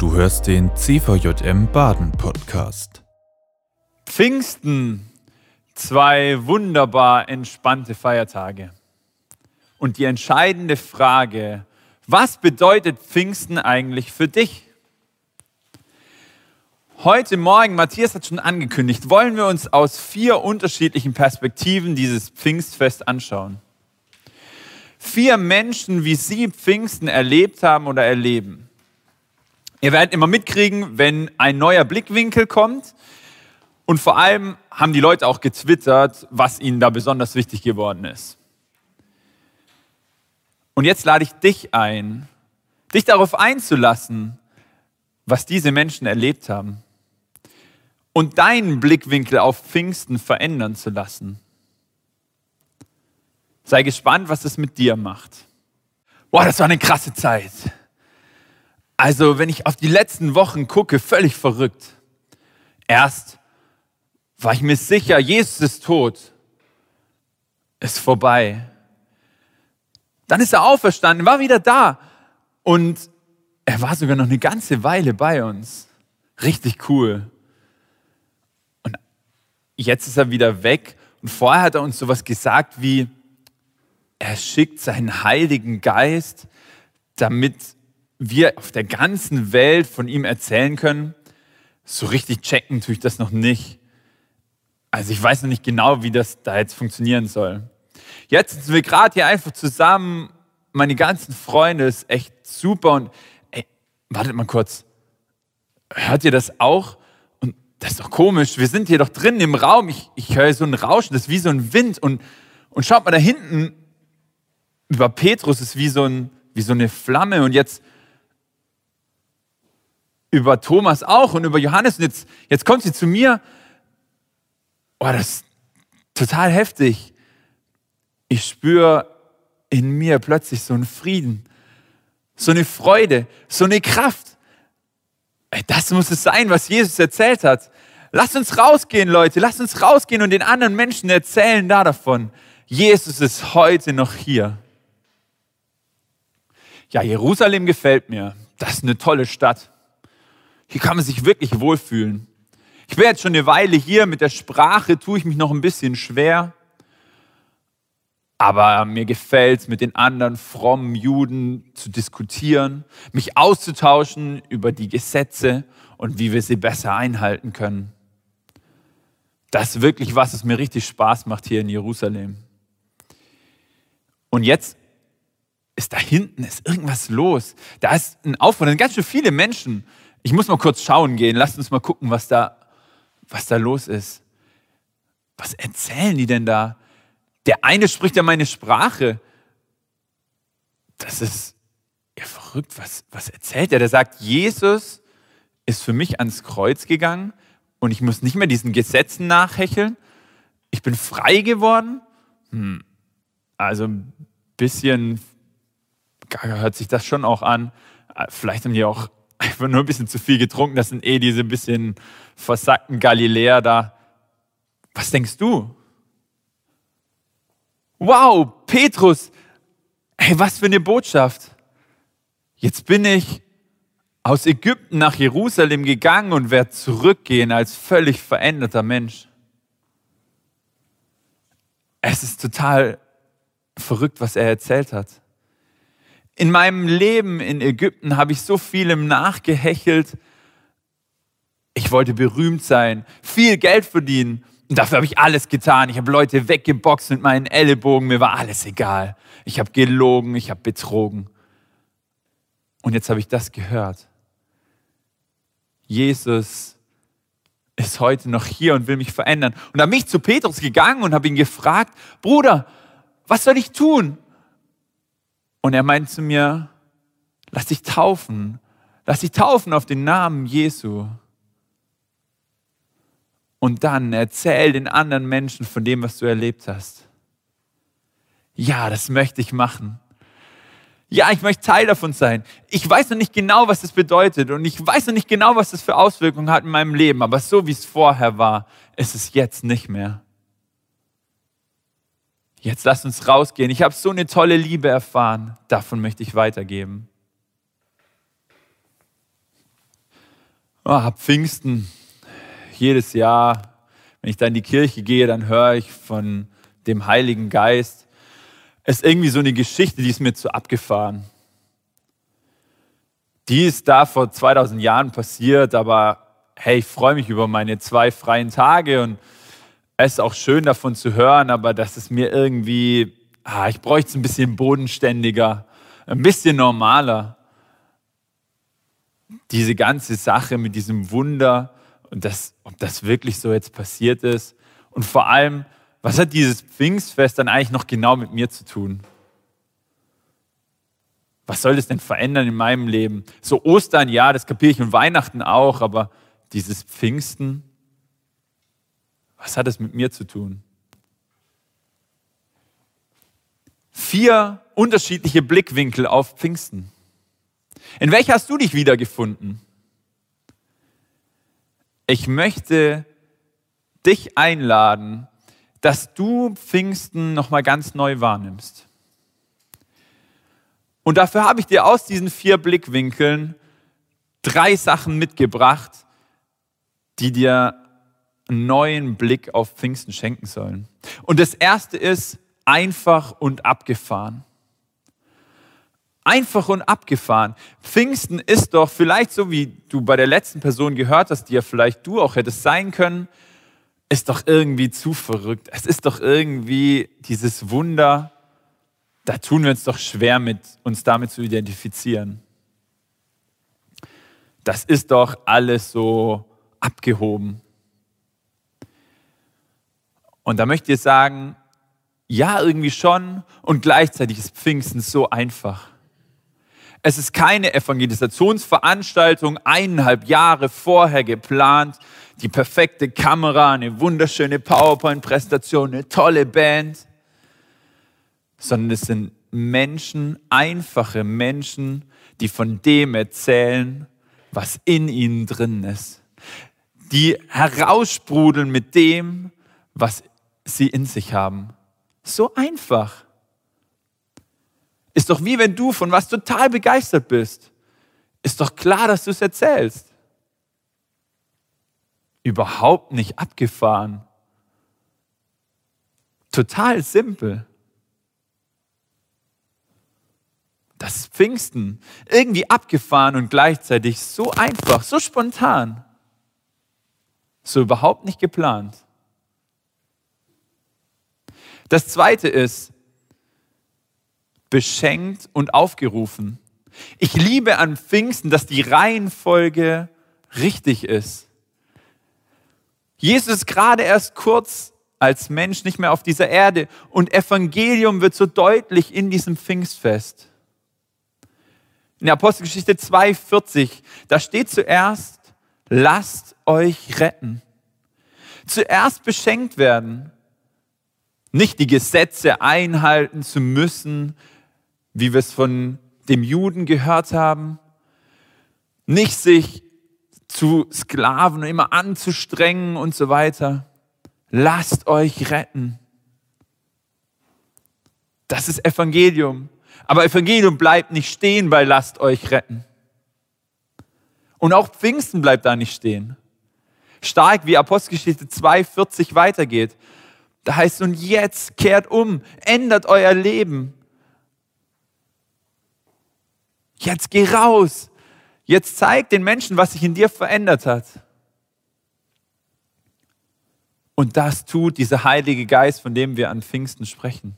Du hörst den CVJM Baden Podcast. Pfingsten, zwei wunderbar entspannte Feiertage. Und die entscheidende Frage, was bedeutet Pfingsten eigentlich für dich? Heute Morgen, Matthias hat schon angekündigt, wollen wir uns aus vier unterschiedlichen Perspektiven dieses Pfingstfest anschauen. Vier Menschen, wie sie Pfingsten erlebt haben oder erleben. Ihr werdet immer mitkriegen, wenn ein neuer Blickwinkel kommt. Und vor allem haben die Leute auch getwittert, was ihnen da besonders wichtig geworden ist. Und jetzt lade ich dich ein, dich darauf einzulassen, was diese Menschen erlebt haben und deinen Blickwinkel auf Pfingsten verändern zu lassen. Sei gespannt, was es mit dir macht. Boah, das war eine krasse Zeit. Also, wenn ich auf die letzten Wochen gucke, völlig verrückt. Erst war ich mir sicher, Jesus ist tot, ist vorbei. Dann ist er auferstanden, war wieder da und er war sogar noch eine ganze Weile bei uns. Richtig cool jetzt ist er wieder weg. Und vorher hat er uns sowas gesagt wie, er schickt seinen Heiligen Geist, damit wir auf der ganzen Welt von ihm erzählen können. So richtig checken tue ich das noch nicht. Also ich weiß noch nicht genau, wie das da jetzt funktionieren soll. Jetzt sitzen wir gerade hier einfach zusammen. Meine ganzen Freunde ist echt super. Und ey, wartet mal kurz. Hört ihr das auch? das ist doch komisch, wir sind hier doch drin im Raum, ich, ich höre so ein Rauschen, das ist wie so ein Wind und, und schaut mal da hinten, über Petrus ist wie so, ein, wie so eine Flamme und jetzt über Thomas auch und über Johannes und jetzt, jetzt kommt sie zu mir, oh, das ist total heftig. Ich spüre in mir plötzlich so einen Frieden, so eine Freude, so eine Kraft. Das muss es sein, was Jesus erzählt hat. Lasst uns rausgehen, Leute. Lasst uns rausgehen und den anderen Menschen erzählen da davon. Jesus ist heute noch hier. Ja, Jerusalem gefällt mir. Das ist eine tolle Stadt. Hier kann man sich wirklich wohlfühlen. Ich bin jetzt schon eine Weile hier. Mit der Sprache tue ich mich noch ein bisschen schwer. Aber mir gefällt es, mit den anderen frommen Juden zu diskutieren, mich auszutauschen über die Gesetze und wie wir sie besser einhalten können. Das ist wirklich was, was mir richtig Spaß macht hier in Jerusalem. Und jetzt ist da hinten ist irgendwas los. Da ist ein Aufwand, da sind ganz schön viele Menschen. Ich muss mal kurz schauen gehen. Lasst uns mal gucken, was da, was da los ist. Was erzählen die denn da? Der eine spricht ja meine Sprache. Das ist ja verrückt. Was, was erzählt er? Der sagt, Jesus ist für mich ans Kreuz gegangen und ich muss nicht mehr diesen Gesetzen nachhecheln. Ich bin frei geworden. Hm. Also ein bisschen hört sich das schon auch an. Vielleicht haben die auch einfach nur ein bisschen zu viel getrunken. Das sind eh diese bisschen versackten Galiläer da. Was denkst du? wow, Petrus, hey, was für eine Botschaft. Jetzt bin ich aus Ägypten nach Jerusalem gegangen und werde zurückgehen als völlig veränderter Mensch. Es ist total verrückt, was er erzählt hat. In meinem Leben in Ägypten habe ich so vielem nachgehechelt. Ich wollte berühmt sein, viel Geld verdienen und dafür habe ich alles getan. Ich habe Leute weggeboxt mit meinen Ellenbogen. Mir war alles egal. Ich habe gelogen, ich habe betrogen. Und jetzt habe ich das gehört. Jesus ist heute noch hier und will mich verändern. Und habe mich zu Petrus gegangen und habe ihn gefragt, Bruder, was soll ich tun? Und er meint zu mir, lass dich taufen. Lass dich taufen auf den Namen Jesu und dann erzähl den anderen Menschen von dem, was du erlebt hast. Ja, das möchte ich machen. Ja, ich möchte Teil davon sein. Ich weiß noch nicht genau, was das bedeutet und ich weiß noch nicht genau, was das für Auswirkungen hat in meinem Leben, aber so wie es vorher war, ist es jetzt nicht mehr. Jetzt lass uns rausgehen. Ich habe so eine tolle Liebe erfahren. Davon möchte ich weitergeben. Oh, ab Pfingsten, jedes Jahr, wenn ich da in die Kirche gehe, dann höre ich von dem Heiligen Geist. Es ist irgendwie so eine Geschichte, die ist mir zu abgefahren. Die ist da vor 2000 Jahren passiert, aber hey, ich freue mich über meine zwei freien Tage und es ist auch schön davon zu hören, aber das ist mir irgendwie, ah, ich bräuchte es ein bisschen bodenständiger, ein bisschen normaler. Diese ganze Sache mit diesem Wunder und das, ob das wirklich so jetzt passiert ist und vor allem, was hat dieses Pfingstfest dann eigentlich noch genau mit mir zu tun? Was soll das denn verändern in meinem Leben? So Ostern, ja, das kapiere ich und Weihnachten auch, aber dieses Pfingsten, was hat es mit mir zu tun? Vier unterschiedliche Blickwinkel auf Pfingsten. In welcher hast du dich wiedergefunden? Ich möchte dich einladen, dass du Pfingsten nochmal ganz neu wahrnimmst. Und dafür habe ich dir aus diesen vier Blickwinkeln drei Sachen mitgebracht, die dir einen neuen Blick auf Pfingsten schenken sollen. Und das erste ist einfach und abgefahren. Einfach und abgefahren. Pfingsten ist doch vielleicht so, wie du bei der letzten Person gehört hast, die ja vielleicht du auch hättest sein können, ist doch irgendwie zu verrückt. Es ist doch irgendwie dieses Wunder, da tun wir uns doch schwer mit, uns damit zu identifizieren. Das ist doch alles so abgehoben. Und da möchte ich sagen, ja, irgendwie schon. Und gleichzeitig ist Pfingsten so einfach. Es ist keine Evangelisationsveranstaltung, eineinhalb Jahre vorher geplant, die perfekte Kamera, eine wunderschöne PowerPoint-Präsentation, eine tolle Band, sondern es sind Menschen, einfache Menschen, die von dem erzählen, was in ihnen drin ist, die heraussprudeln mit dem, was sie in sich haben. So einfach. Ist doch wie wenn du von was total begeistert bist. Ist doch klar, dass du es erzählst. Überhaupt nicht abgefahren. Total simpel. Das Pfingsten. Irgendwie abgefahren und gleichzeitig so einfach, so spontan. So überhaupt nicht geplant. Das zweite ist, beschenkt und aufgerufen. Ich liebe an Pfingsten, dass die Reihenfolge richtig ist. Jesus ist gerade erst kurz als Mensch nicht mehr auf dieser Erde und Evangelium wird so deutlich in diesem Pfingstfest. In der Apostelgeschichte 2,40, da steht zuerst, lasst euch retten. Zuerst beschenkt werden. Nicht die Gesetze einhalten zu müssen, wie wir es von dem Juden gehört haben. Nicht sich zu Sklaven immer anzustrengen und so weiter. Lasst euch retten. Das ist Evangelium. Aber Evangelium bleibt nicht stehen bei lasst euch retten. Und auch Pfingsten bleibt da nicht stehen. Stark wie Apostelgeschichte 2,40 weitergeht. Da heißt, und jetzt kehrt um, ändert euer Leben. Jetzt geh raus. Jetzt zeig den Menschen, was sich in dir verändert hat. Und das tut dieser Heilige Geist, von dem wir an Pfingsten sprechen.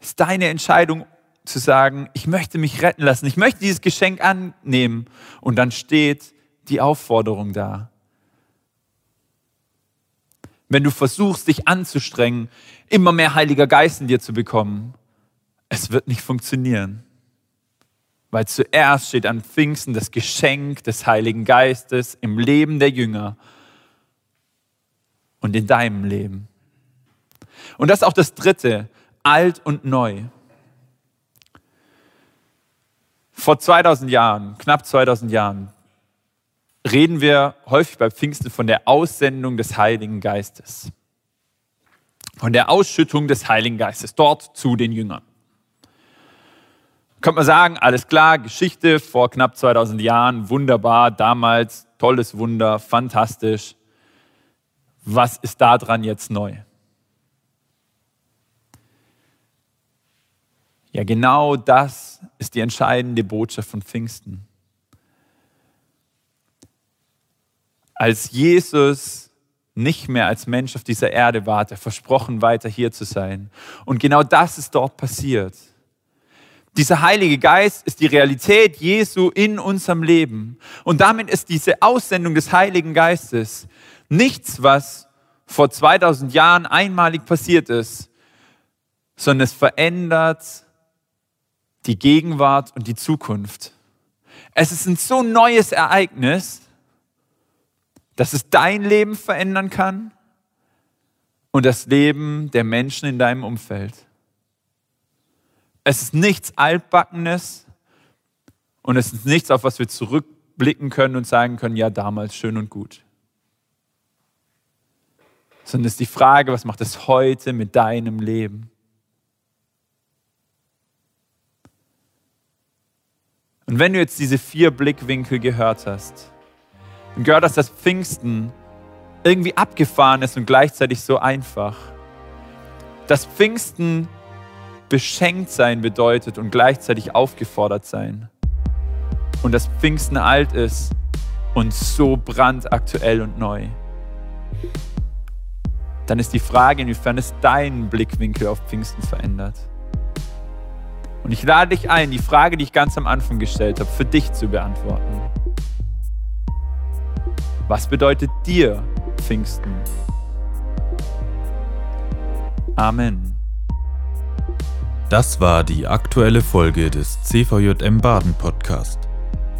Es ist deine Entscheidung zu sagen, ich möchte mich retten lassen, ich möchte dieses Geschenk annehmen. Und dann steht die Aufforderung da. Wenn du versuchst, dich anzustrengen, immer mehr Heiliger Geist in dir zu bekommen, es wird nicht funktionieren. Weil zuerst steht an Pfingsten das Geschenk des Heiligen Geistes im Leben der Jünger und in deinem Leben. Und das ist auch das Dritte, alt und neu. Vor 2000 Jahren, knapp 2000 Jahren, reden wir häufig bei Pfingsten von der Aussendung des Heiligen Geistes. Von der Ausschüttung des Heiligen Geistes dort zu den Jüngern. Könnte man sagen, alles klar, Geschichte vor knapp 2000 Jahren, wunderbar, damals, tolles Wunder, fantastisch. Was ist da dran jetzt neu? Ja, genau das ist die entscheidende Botschaft von Pfingsten. Als Jesus nicht mehr als Mensch auf dieser Erde war, hat er versprochen, weiter hier zu sein. Und genau das ist dort passiert. Dieser Heilige Geist ist die Realität Jesu in unserem Leben. Und damit ist diese Aussendung des Heiligen Geistes nichts, was vor 2000 Jahren einmalig passiert ist, sondern es verändert die Gegenwart und die Zukunft. Es ist ein so neues Ereignis, dass es dein Leben verändern kann und das Leben der Menschen in deinem Umfeld. Es ist nichts Altbackenes und es ist nichts, auf was wir zurückblicken können und sagen können, ja, damals schön und gut. Sondern es ist die Frage, was macht es heute mit deinem Leben? Und wenn du jetzt diese vier Blickwinkel gehört hast und gehört dass Pfingsten irgendwie abgefahren ist und gleichzeitig so einfach, dass Pfingsten beschenkt sein bedeutet und gleichzeitig aufgefordert sein. Und dass Pfingsten alt ist und so brandaktuell und neu. Dann ist die Frage, inwiefern es deinen Blickwinkel auf Pfingsten verändert. Und ich lade dich ein, die Frage, die ich ganz am Anfang gestellt habe, für dich zu beantworten. Was bedeutet dir Pfingsten? Amen. Das war die aktuelle Folge des CVJM Baden Podcast.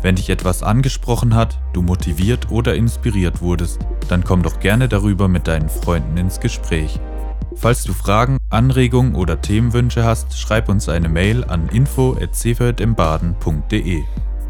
Wenn dich etwas angesprochen hat, du motiviert oder inspiriert wurdest, dann komm doch gerne darüber mit deinen Freunden ins Gespräch. Falls du Fragen, Anregungen oder Themenwünsche hast, schreib uns eine Mail an info@cvjmbaden.de.